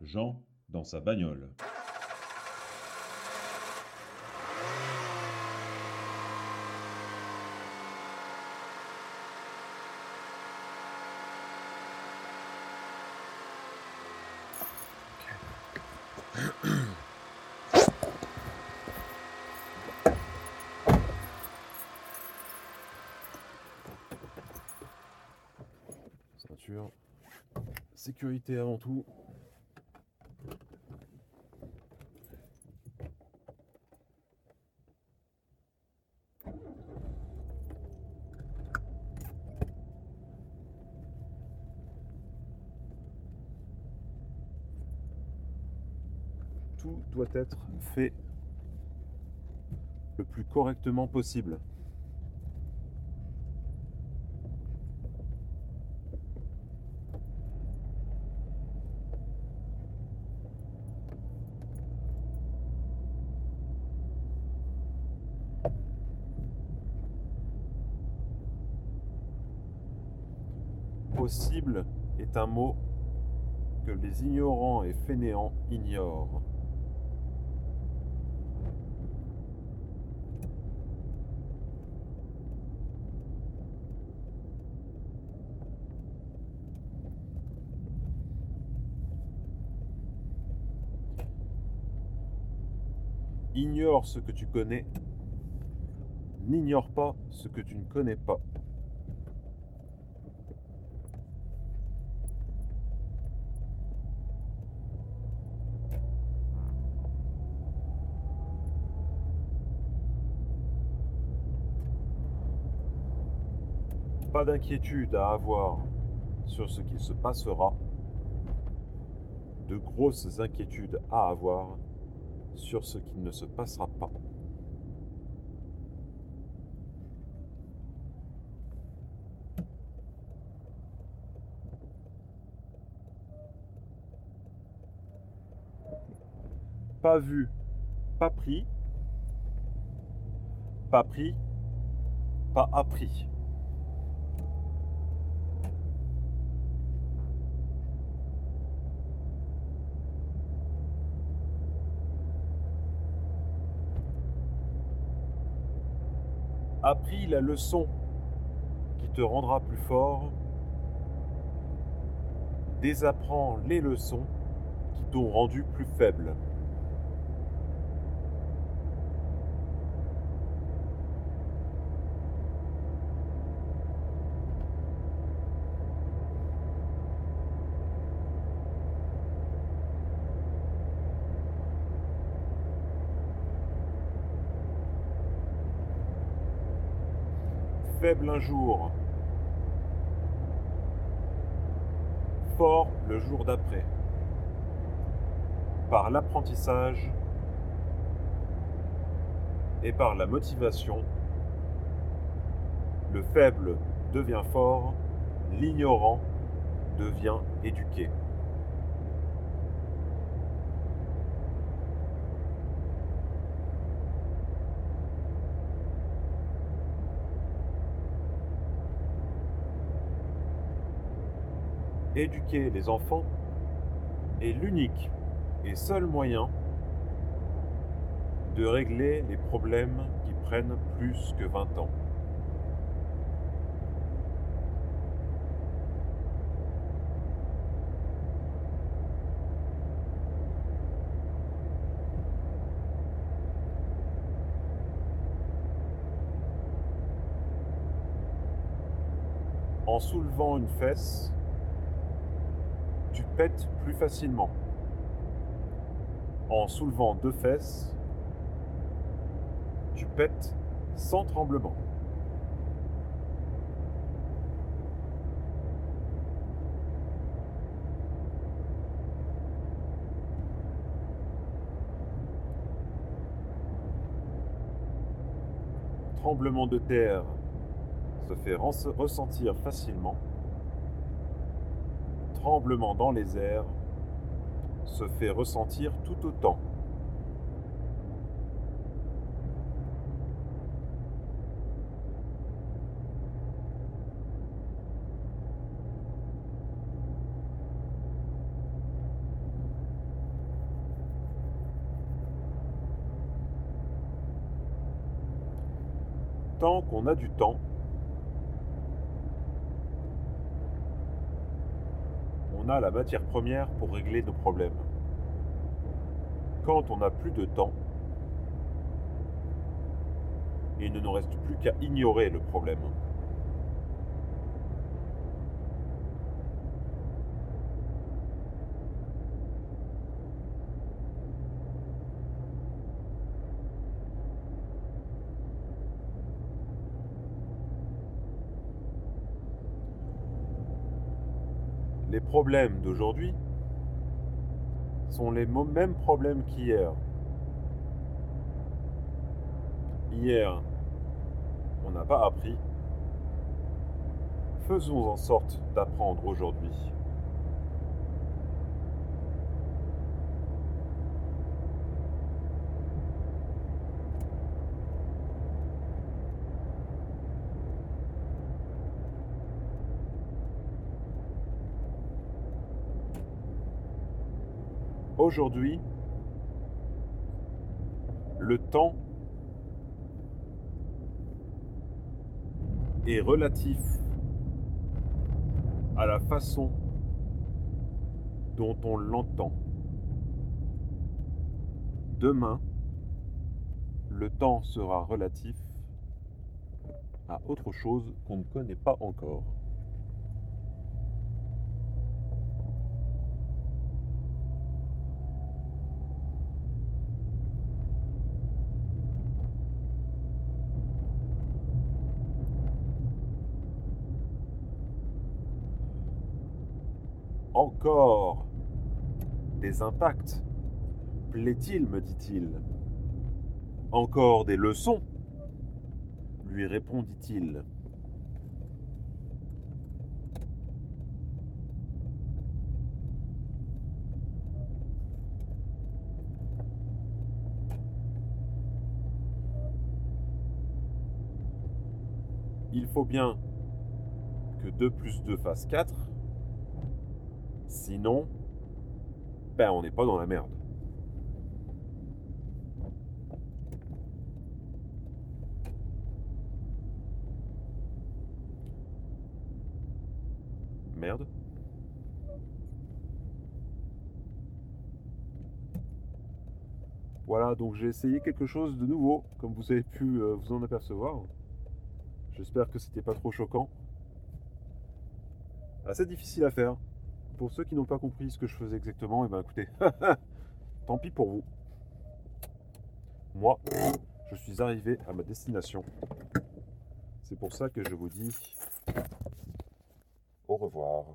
Jean dans sa bagnole. Sécurité avant tout. Tout doit être fait le plus correctement possible. Possible est un mot que les ignorants et fainéants ignorent. Ignore ce que tu connais, n'ignore pas ce que tu ne connais pas. Pas d'inquiétude à avoir sur ce qui se passera, de grosses inquiétudes à avoir sur ce qui ne se passera pas. Pas vu, pas pris, pas pris, pas appris. Appris la leçon qui te rendra plus fort, désapprends les leçons qui t'ont rendu plus faible. Faible un jour, fort le jour d'après. Par l'apprentissage et par la motivation, le faible devient fort, l'ignorant devient éduqué. Éduquer les enfants est l'unique et seul moyen de régler les problèmes qui prennent plus que 20 ans. En soulevant une fesse, tu pètes plus facilement. En soulevant deux fesses, tu pètes sans tremblement. Tremblement de terre se fait ressentir facilement tremblement dans les airs se fait ressentir tout autant. Tant qu'on a du temps, on a la matière première pour régler nos problèmes. Quand on n'a plus de temps, il ne nous reste plus qu'à ignorer le problème. Les problèmes d'aujourd'hui sont les mêmes problèmes qu'hier. Hier, on n'a pas appris. Faisons en sorte d'apprendre aujourd'hui. Aujourd'hui, le temps est relatif à la façon dont on l'entend. Demain, le temps sera relatif à autre chose qu'on ne connaît pas encore. Encore des impacts Plaît-il, me dit-il. Encore des leçons lui répondit-il. Il faut bien que 2 plus 2 fasse 4. Sinon, ben on n'est pas dans la merde. Merde. Voilà, donc j'ai essayé quelque chose de nouveau, comme vous avez pu euh, vous en apercevoir. J'espère que c'était pas trop choquant. Assez difficile à faire. Pour ceux qui n'ont pas compris ce que je faisais exactement, et ben écoutez, tant pis pour vous. Moi, je suis arrivé à ma destination. C'est pour ça que je vous dis au revoir.